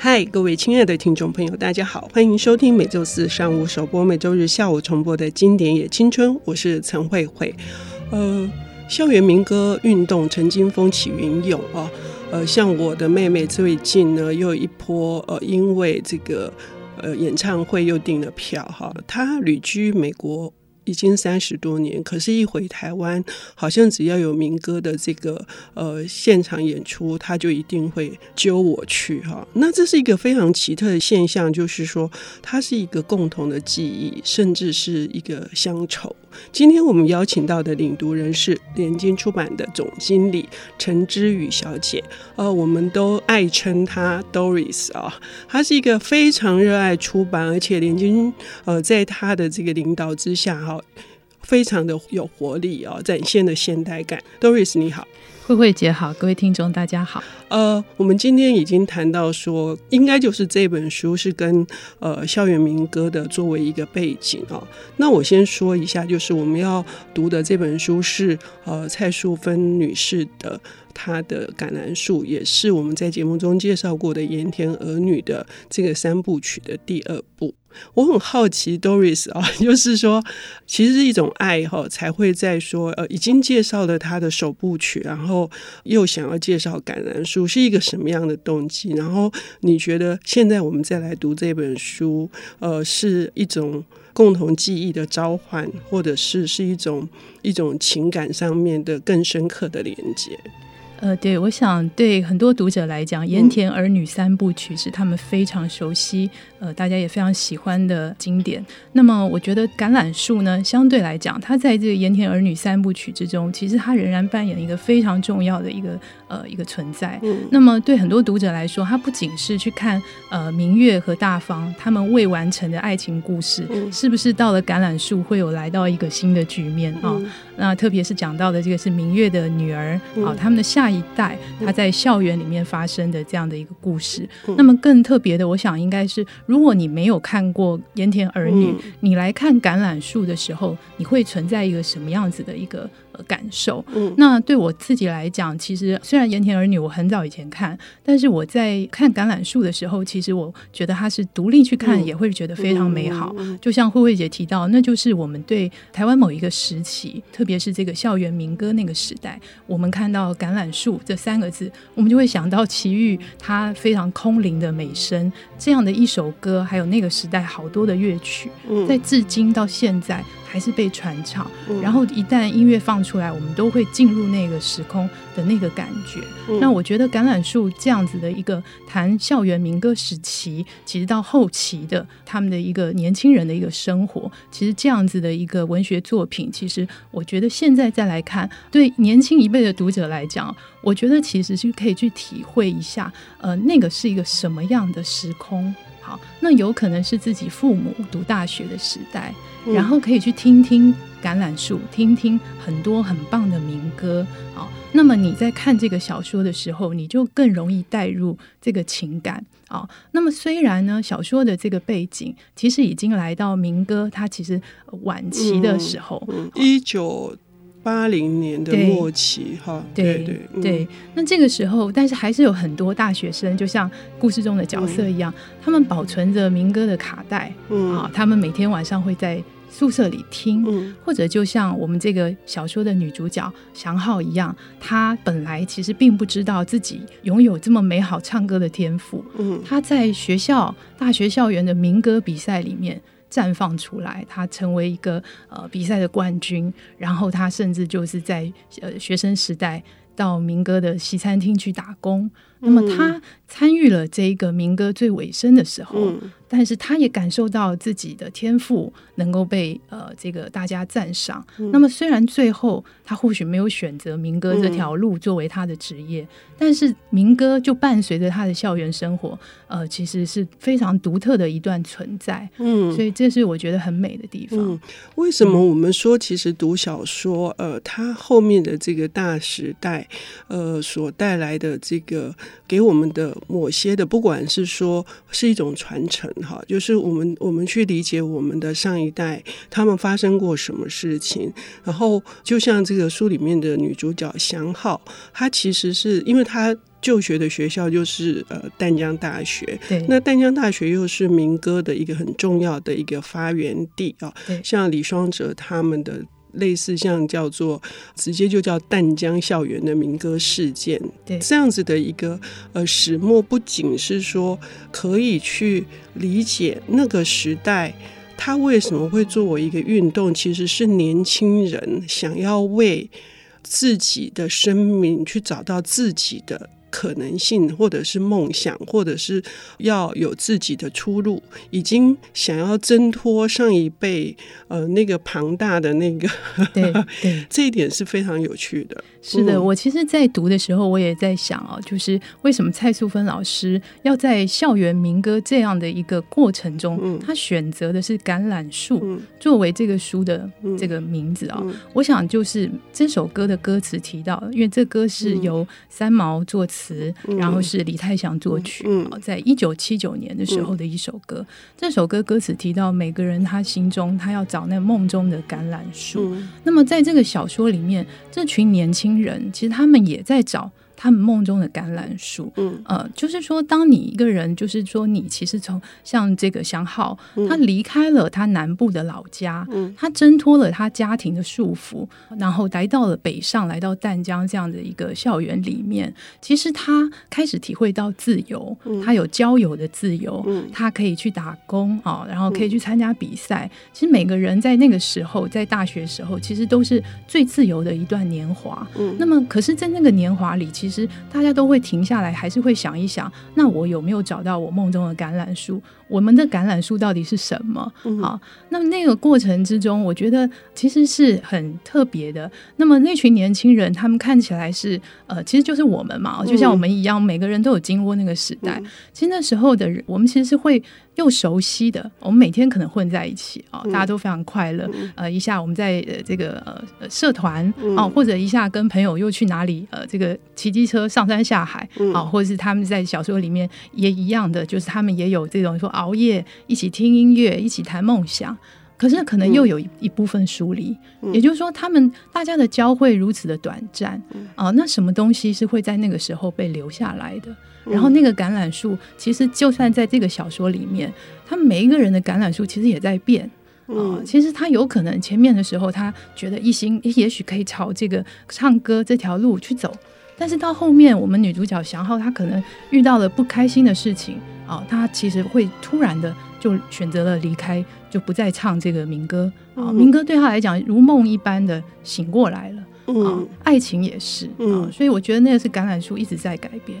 嗨，各位亲爱的听众朋友，大家好，欢迎收听每周四上午首播、每周日下午重播的经典也青春，我是陈慧慧。呃，校园民歌运动曾经风起云涌啊，呃，像我的妹妹最近呢，又一波呃，因为这个呃演唱会又订了票哈，她旅居美国。已经三十多年，可是，一回台湾，好像只要有民歌的这个呃现场演出，他就一定会揪我去哈。那这是一个非常奇特的现象，就是说，它是一个共同的记忆，甚至是一个乡愁。今天我们邀请到的领读人是联经出版的总经理陈之宇小姐，呃，我们都爱称她 Doris 啊，她是一个非常热爱出版，而且联经呃在她的这个领导之下哈，非常的有活力啊，展现的现代感。Doris 你好。慧慧姐好，各位听众大家好。呃，我们今天已经谈到说，应该就是这本书是跟呃校园民歌的作为一个背景啊、哦。那我先说一下，就是我们要读的这本书是呃蔡淑芬女士的她的《橄榄树》，也是我们在节目中介绍过的盐田儿女的这个三部曲的第二部。我很好奇，Doris 啊，就是说，其实是一种爱哈，才会在说，呃，已经介绍了他的首部曲，然后又想要介绍《橄榄树》，是一个什么样的动机？然后你觉得现在我们再来读这本书，呃，是一种共同记忆的召唤，或者是是一种一种情感上面的更深刻的连接？呃，对，我想对很多读者来讲，《盐田儿女三部曲》是他们非常熟悉，呃，大家也非常喜欢的经典。那么，我觉得《橄榄树》呢，相对来讲，它在这个《盐田儿女三部曲》之中，其实它仍然扮演一个非常重要的一个呃一个存在。嗯。那么，对很多读者来说，它不仅是去看呃明月和大方他们未完成的爱情故事，嗯、是不是到了橄榄树会有来到一个新的局面啊？嗯、那特别是讲到的这个是明月的女儿好、嗯，他们的下。一代她在校园里面发生的这样的一个故事，嗯、那么更特别的，我想应该是，如果你没有看过《盐田儿女》，嗯，你来看《橄榄树》的时候，你会存在一个什么样子的一个？感受，嗯，那对我自己来讲，其实虽然《盐田儿女》我很早以前看，但是我在看《橄榄树》的时候，其实我觉得它是独立去看，也会觉得非常美好。就像慧慧姐提到，那就是我们对台湾某一个时期，特别是这个校园民歌那个时代，我们看到“橄榄树”这三个字，我们就会想到齐豫他非常空灵的美声，这样的一首歌，还有那个时代好多的乐曲，在至今到现在。还是被传唱，然后一旦音乐放出来，我们都会进入那个时空的那个感觉。嗯、那我觉得《橄榄树》这样子的一个谈校园民歌时期，其实到后期的他们的一个年轻人的一个生活，其实这样子的一个文学作品，其实我觉得现在再来看，对年轻一辈的读者来讲，我觉得其实是可以去体会一下，呃，那个是一个什么样的时空。好，那有可能是自己父母读大学的时代。然后可以去听听橄榄树，听听很多很棒的民歌。好，那么你在看这个小说的时候，你就更容易带入这个情感。好，那么虽然呢，小说的这个背景其实已经来到民歌它其实晚期的时候，一九八零年的末期。哈，对对对。那这个时候，但是还是有很多大学生，就像故事中的角色一样，嗯、他们保存着民歌的卡带。嗯，啊，他们每天晚上会在。宿舍里听，或者就像我们这个小说的女主角祥浩一样，她本来其实并不知道自己拥有这么美好唱歌的天赋。嗯，她在学校大学校园的民歌比赛里面绽放出来，他成为一个呃比赛的冠军，然后他甚至就是在呃学生时代到民歌的西餐厅去打工。那么他参与了这个民歌最尾声的时候。嗯但是他也感受到自己的天赋能够被呃这个大家赞赏。嗯。那么虽然最后他或许没有选择民歌这条路作为他的职业，嗯，但是民歌就伴随着他的校园生活，呃，其实是非常独特的一段存在。嗯，所以这是我觉得很美的地方。嗯，为什么我们说其实读小说，呃，它后面的这个大时代，呃，所带来的这个给我们的某些的，不管是说是一种传承。哈，就是我们我们去理解我们的上一代，他们发生过什么事情。然后，就像这个书里面的女主角祥浩，她其实是因为她就学的学校就是呃淡江大学，对，那淡江大学又是民歌的一个很重要的一个发源地啊。对，像李双泽他们的类似像叫做直接就叫淡江校园的民歌事件，对，这样子的一个呃始末，不仅是说可以去理解那个时代他为什么会作为一个运动，其实是年轻人想要为自己的生命去找到自己的。可能性，或者是梦想，或者是要有自己的出路，已经想要挣脱上一辈呃那个庞大的那个，对对，这一点是非常有趣的。是的，我其实，在读的时候，我也在想啊，就是为什么蔡素芬老师要在校园民歌这样的一个过程中，嗯、他选择的是橄榄树、嗯、作为这个书的这个名字啊？我想，就是这首歌的歌词提到，因为这歌是由三毛作词，嗯、然后是李泰祥作曲，在一九七九年的时候的一首歌。嗯、这首歌歌词提到，每个人他心中他要找那梦中的橄榄树。嗯、那么，在这个小说里面，这群年轻人其实他们也在找。他们梦中的橄榄树，嗯，呃，就是说，当你一个人，就是说，你其实从像这个祥浩，他离开了他南部的老家，嗯，他挣脱了他家庭的束缚，然后来到了北上，来到淡江这样的一个校园里面，其实他开始体会到自由，他有交友的自由，他可以去打工啊，然后可以去参加比赛。其实每个人在那个时候，在大学时候，其实都是最自由的一段年华。嗯，那么，可是，在那个年华里，其实其实大家都会停下来，还是会想一想，那我有没有找到我梦中的橄榄树？我们的橄榄树到底是什么？嗯、好，那么那个过程之中，我觉得其实是很特别的。那么那群年轻人，他们看起来是呃，其实就是我们嘛，就像我们一样，每个人都有经过那个时代。嗯、其实那时候的人，我们其实是会又熟悉的。我们每天可能混在一起啊，大家都非常快乐。嗯、呃，一下我们在呃这个呃社团啊，或者一下跟朋友又去哪里呃这个骑机车上山下海啊，或者是他们在小说里面也一样的，就是他们也有这种说。熬夜一起听音乐，一起谈梦想，可是可能又有一一部分疏离。嗯、也就是说，他们大家的交汇如此的短暂啊、那什么东西是会在那个时候被留下来的？嗯、然后那个橄榄树，其实就算在这个小说里面，他们每一个人的橄榄树其实也在变啊、呃。其实他有可能前面的时候，他觉得一心也许可以朝这个唱歌这条路去走。但是到后面，我们女主角祥浩她可能遇到了不开心的事情啊，她其实会突然的就选择了离开，就不再唱这个民歌啊。民歌对她来讲如梦一般的醒过来了啊，爱情也是啊，所以我觉得那个是橄榄树一直在改变。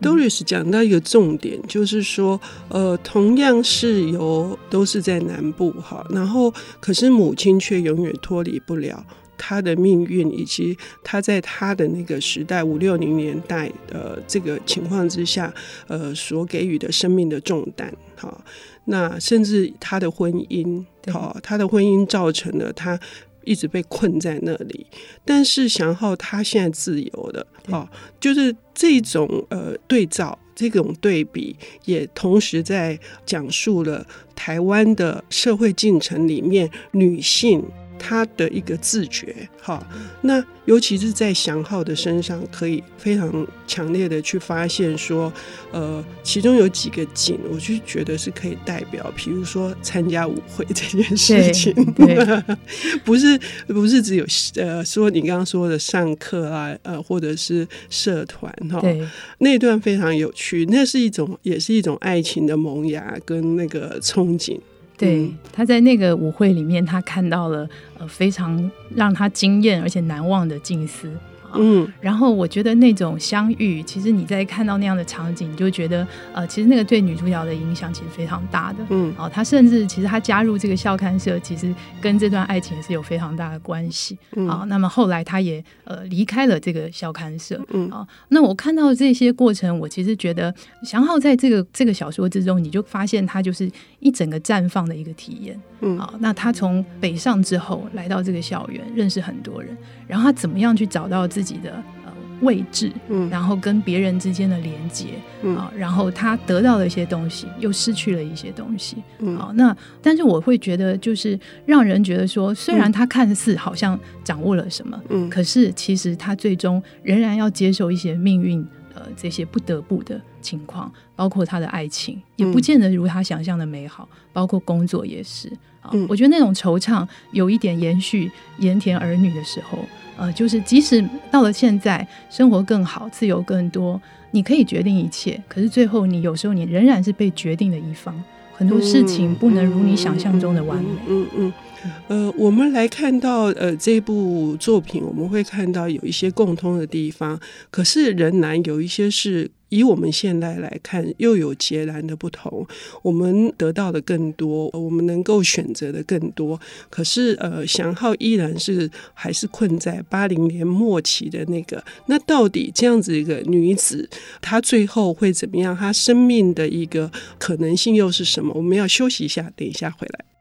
Doris 讲到一个重点，就是说，呃，同样是由都是在南部哈，然后可是母亲却永远脱离不了。他的命运，以及他在他的那个时代五六零年代的这个情况之下，呃，所给予的生命的重担，哈，那甚至他的婚姻，好，他的婚姻造成了他一直被困在那里。但是祥浩他现在自由了，哦，就是这种呃对照，这种对比，也同时在讲述了台湾的社会进程里面女性。他的一个自觉，哈，那尤其是在祥浩的身上，可以非常强烈的去发现说，呃，其中有几个景，我就觉得是可以代表，比如说参加舞会这件事情，不是不是只有呃说你刚刚说的上课啊，呃，或者是社团哈，对。那段非常有趣，那是一种也是一种爱情的萌芽跟那个憧憬。对，他在那个舞会里面，他看到了呃非常让他惊艳而且难忘的静思。嗯，然后我觉得那种相遇，其实你在看到那样的场景，你就觉得呃，其实那个对女主角的影响其实非常大的。嗯，哦，她甚至其实她加入这个校刊社，其实跟这段爱情是有非常大的关系。嗯，啊，那么后来她也呃离开了这个校刊社。嗯，啊，那我看到这些过程，我其实觉得祥浩在这个这个小说之中，你就发现他就是一整个绽放的一个体验。嗯，啊，那他从北上之后来到这个校园，认识很多人，然后他怎么样去找到自己。自己的呃位置，嗯，然后跟别人之间的连接，嗯。啊，然后他得到了一些东西，又失去了一些东西，嗯。啊，那但是我会觉得，就是让人觉得说，虽然他看似好像掌握了什么，嗯，可是其实他最终仍然要接受一些命运呃这些不得不的情况，包括他的爱情也不见得如他想象的美好，嗯、包括工作也是啊。嗯、我觉得那种惆怅有一点延续盐田儿女的时候，呃，就是即使到了现在，生活更好，自由更多，你可以决定一切，可是最后你有时候你仍然是被决定的一方，很多事情不能如你想象中的完美。嗯嗯。嗯嗯呃，我们来看到呃这部作品，我们会看到有一些共通的地方，可是仍然有一些是以我们现在来看又有截然的不同。我们得到的更多，我们能够选择的更多，可是呃，祥浩依然是还是困在八零年末期的那个。那到底这样子一个女子，她最后会怎么样？她生命的一个可能性又是什么？我们要休息一下，等一下回来。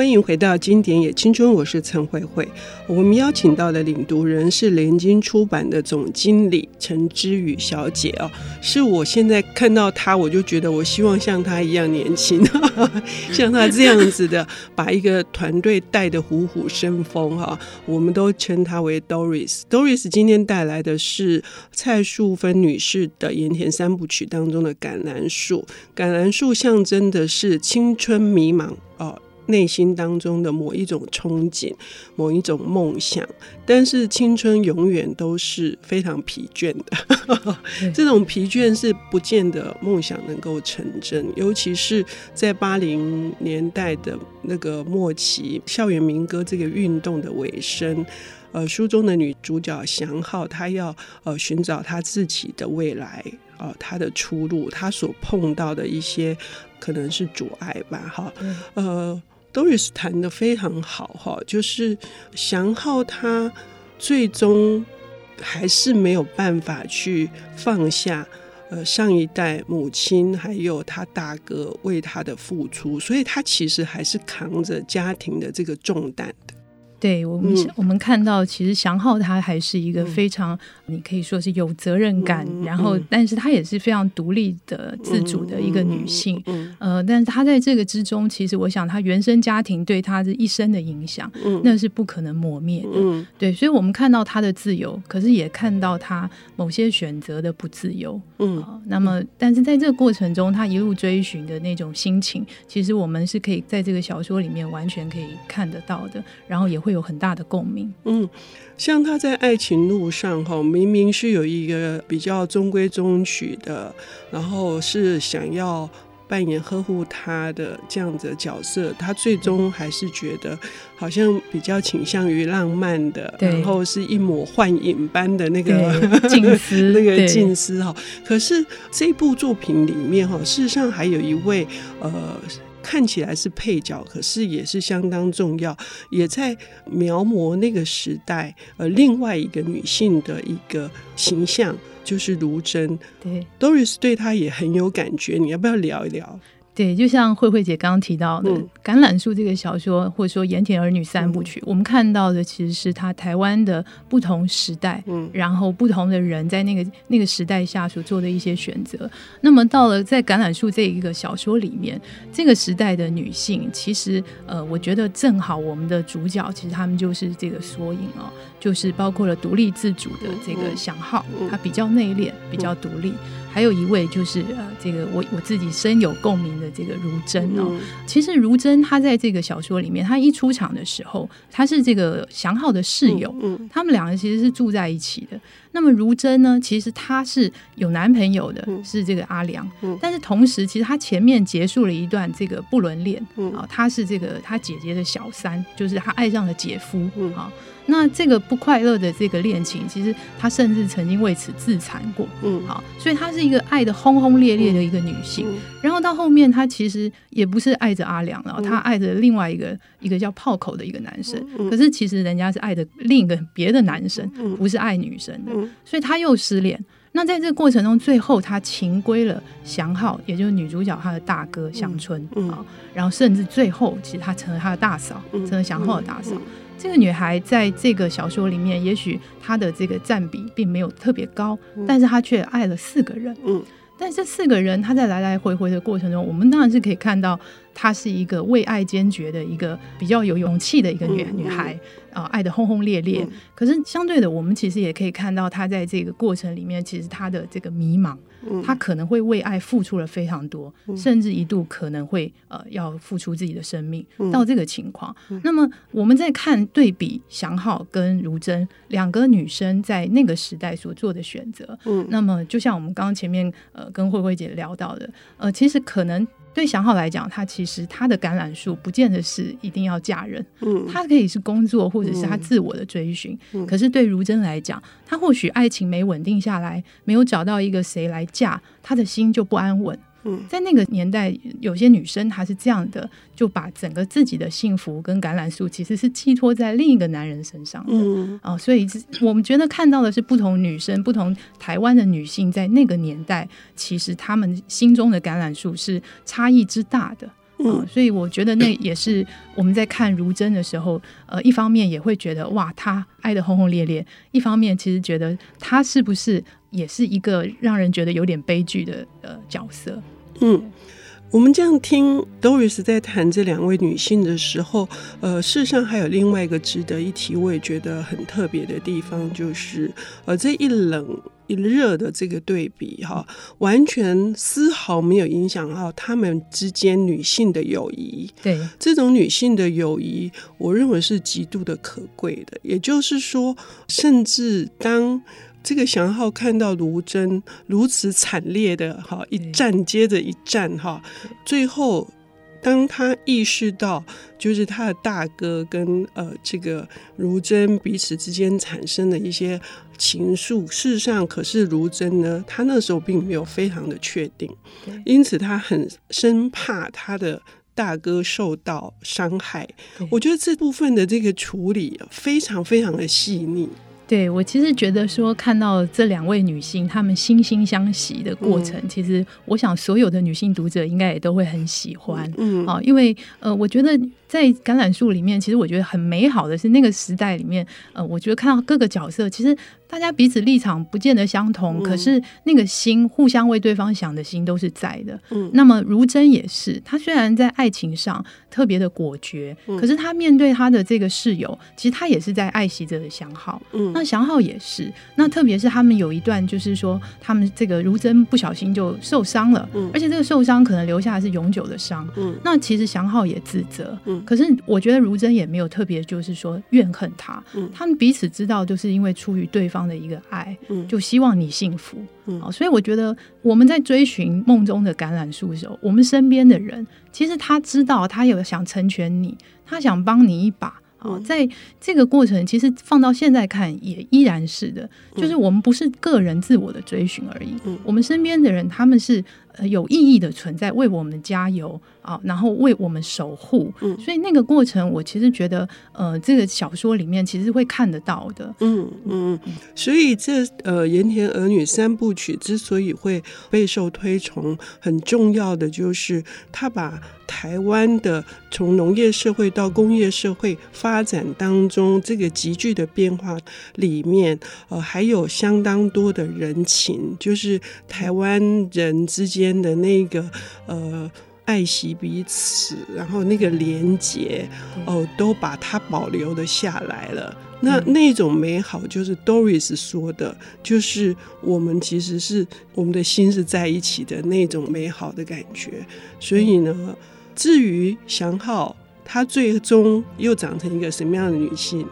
欢迎回到《经典也青春》，我是陈慧慧。我们邀请到的领读人是联经出版的总经理陈之宇小姐哦，是我现在看到她，我就觉得我希望像她一样年轻，像她这样子的，把一个团队带得虎虎生风哈。我们都称她为 Doris。Doris 今天带来的是蔡淑芬女士的《盐田三部曲》当中的橄榄树。橄榄树象征的是青春迷茫哦。内心当中的某一种憧憬，某一种梦想，但是青春永远都是非常疲倦的。这种疲倦是不见得梦想能够成真，尤其是在八零年代的那个末期，校园民歌这个运动的尾声。呃，书中的女主角祥浩，她要呃寻找她自己的未来，呃，她的出路，她所碰到的一些可能是阻碍吧，哈，呃。Doris 谈得非常好哈，就是祥浩他最终还是没有办法去放下呃上一代母亲还有他大哥为他的付出，所以他其实还是扛着家庭的这个重担。对我们，我们看到其实祥浩他还是一个非常，你可以说是有责任感，然后，但是他也是非常独立的、自主的一个女性。呃，但是他在这个之中，其实我想，他原生家庭对他的一生的影响，那是不可能磨灭的。对，所以我们看到他的自由，可是也看到他某些选择的不自由。嗯，那么，但是在这个过程中，他一路追寻的那种心情，其实我们是可以在这个小说里面完全可以看得到的，然后也会。会有很大的共鸣。嗯，像他在爱情路上哈，明明是有一个比较中规中矩的，然后是想要扮演呵护他的这样子的角色，他最终还是觉得好像比较倾向于浪漫的，然后是一抹幻影般的那个静思，那个静思哈。可是这部作品里面哈，事实上还有一位呃。看起来是配角，可是也是相当重要，也在描摹那个时代呃另外一个女性的一个形象，就是卢珍。对，Doris 对她也很有感觉，你要不要聊一聊？对，就像慧慧姐刚刚提到的《橄榄树》这个小说，或者说《盐田儿女三部曲》，我们看到的其实是他台湾的不同时代，嗯。然后不同的人在那个那个时代下所做的一些选择。那么到了在《橄榄树》这一个小说里面，这个时代的女性，其实呃，我觉得正好我们的主角其实他们就是这个缩影哦，就是包括了独立自主的这个祥浩，他比较内敛，比较独立。还有一位就是呃，这个我我自己深有共鸣的这个如真哦。嗯、其实如真她在这个小说里面，她一出场的时候，她是这个祥浩的室友，嗯嗯、他们两个其实是住在一起的。那么如真呢，其实她是有男朋友的，嗯、是这个阿良。嗯、但是同时，其实她前面结束了一段这个不伦恋啊，她、嗯、是这个她姐姐的小三，就是她爱上了姐夫啊。嗯那这个不快乐的这个恋情，其实她甚至曾经为此自残过。嗯，好，所以她是一个爱的轰轰烈烈的一个女性。嗯嗯、然后到后面，她其实也不是爱着阿良了，她爱着另外一个一个叫炮口的一个男生。可是其实人家是爱的另一个别的男生，不是爱女生的。所以她又失恋。那在这个过程中，最后她情归了祥浩，也就是女主角她的大哥祥春。嗯，嗯然后甚至最后，其实她成了她的大嫂，成了祥浩的大嫂。这个女孩在这个小说里面，也许她的这个占比并没有特别高，但是她却爱了四个人。嗯，但这四个人，她在来来回回的过程中，我们当然是可以看到她是一个为爱坚决的一个比较有勇气的一个女女孩啊、呃，爱的轰轰烈烈。可是相对的，我们其实也可以看到她在这个过程里面，其实她的这个迷茫。她可能会为爱付出了非常多，嗯、甚至一度可能会呃要付出自己的生命，嗯、到这个情况。嗯、那么我们在看对比祥浩跟如真两个女生在那个时代所做的选择。嗯，那么就像我们刚刚前面呃跟慧慧姐聊到的，呃，其实可能。对祥好来讲，他其实他的橄榄树不见得是一定要嫁人，嗯，他可以是工作或者是他自我的追寻。嗯，可是对如真来讲，他或许爱情没稳定下来，没有找到一个谁来嫁，他的心就不安稳。嗯，在那个年代，有些女生她是这样的，就把整个自己的幸福跟橄榄树其实是寄托在另一个男人身上的。嗯啊，所以我们觉得看到的是不同女生、不同台湾的女性在那个年代，其实她们心中的橄榄树是差异之大的。嗯，所以我觉得那也是我们在看如真的时候，呃，一方面也会觉得哇，她爱的轰轰烈烈；一方面其实觉得她是不是也是一个让人觉得有点悲剧的呃角色。嗯，我们这样听 Doris 在谈这两位女性的时候，呃，事实上还有另外一个值得一提，我也觉得很特别的地方，就是呃，这一冷一热的这个对比哈，完全丝毫没有影响到他们之间女性的友谊。对，这种女性的友谊，我认为是极度的可贵的。也就是说，甚至当。这个祥浩看到卢真如此惨烈的哈一战接着一战哈，最后当他意识到就是他的大哥跟呃这个卢真彼此之间产生的一些情愫，事实上可是卢真呢，他那时候并没有非常的确定，因此他很生怕他的大哥受到伤害。我觉得这部分的这个处理非常非常的细腻。对，我其实觉得说，看到这两位女性她们惺惺相惜的过程，嗯、其实我想所有的女性读者应该也都会很喜欢，嗯，啊，因为呃，我觉得在橄榄树里面，其实我觉得很美好的是那个时代里面，呃，我觉得看到各个角色，其实。大家彼此立场不见得相同，嗯、可是那个心互相为对方想的心都是在的。嗯，那么如真也是，她虽然在爱情上特别的果决，嗯、可是她面对她的这个室友，其实她也是在爱惜着的祥浩。嗯，那祥浩也是。那特别是他们有一段，就是说他们这个如真不小心就受伤了，嗯，而且这个受伤可能留下的是永久的伤。嗯，那其实祥浩也自责。嗯，可是我觉得如真也没有特别就是说怨恨他。嗯，他们彼此知道，就是因为出于对方。的一个爱，就希望你幸福。嗯，所以我觉得我们在追寻梦中的橄榄树的时候，我们身边的人其实他知道，他有想成全你，他想帮你一把。啊，在这个过程，其实放到现在看，也依然是的，就是我们不是个人自我的追寻而已，我们身边的人他们是。呃，有意义的存在，为我们加油啊，然后为我们守护。嗯，所以那个过程，我其实觉得，呃，这个小说里面其实会看得到的。嗯嗯，所以这呃，盐田儿女三部曲之所以会备受推崇，很重要的就是他把台湾的从农业社会到工业社会发展当中这个急剧的变化里面，呃，还有相当多的人情，就是台湾人之间。间的那个呃爱惜彼此，然后那个连结哦，都把它保留了下来了。那那种美好，就是 Doris 说的，就是我们其实是我们的心是在一起的那种美好的感觉。所以呢，至于祥浩，他最终又长成一个什么样的女性，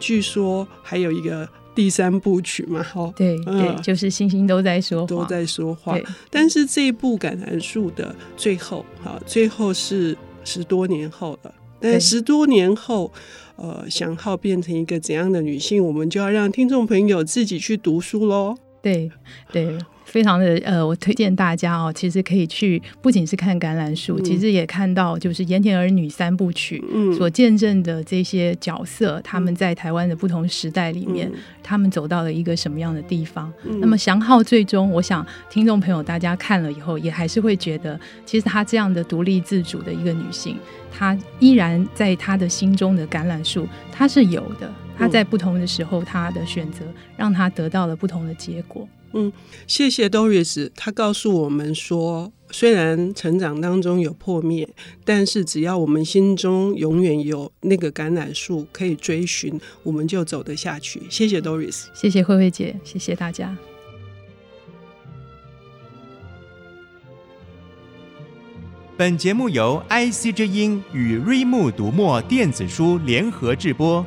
据说还有一个。第三部曲嘛，哈，对对，嗯、就是星星都在说话，都在说话。但是这一部橄榄树的最后，哈，最后是十多年后了。但十多年后，对呃，祥浩变成一个怎样的女性，我们就要让听众朋友自己去读书喽。对对。非常的呃，我推荐大家哦，其实可以去，不仅是看橄榄树，嗯、其实也看到就是盐田儿女三部曲所见证的这些角色，嗯、他们在台湾的不同时代里面，嗯、他们走到了一个什么样的地方。嗯、那么祥浩最终，我想听众朋友大家看了以后，也还是会觉得，其实她这样的独立自主的一个女性，她依然在她的心中的橄榄树，她是有的。她在不同的时候，他的选择让他得到了不同的结果。嗯，谢谢 Doris。他告诉我们说，虽然成长当中有破灭，但是只要我们心中永远有那个橄榄树可以追寻，我们就走得下去。谢谢 Doris，谢谢慧慧姐，谢谢大家。本节目由 IC 之音与瑞木读墨电子书联合制播，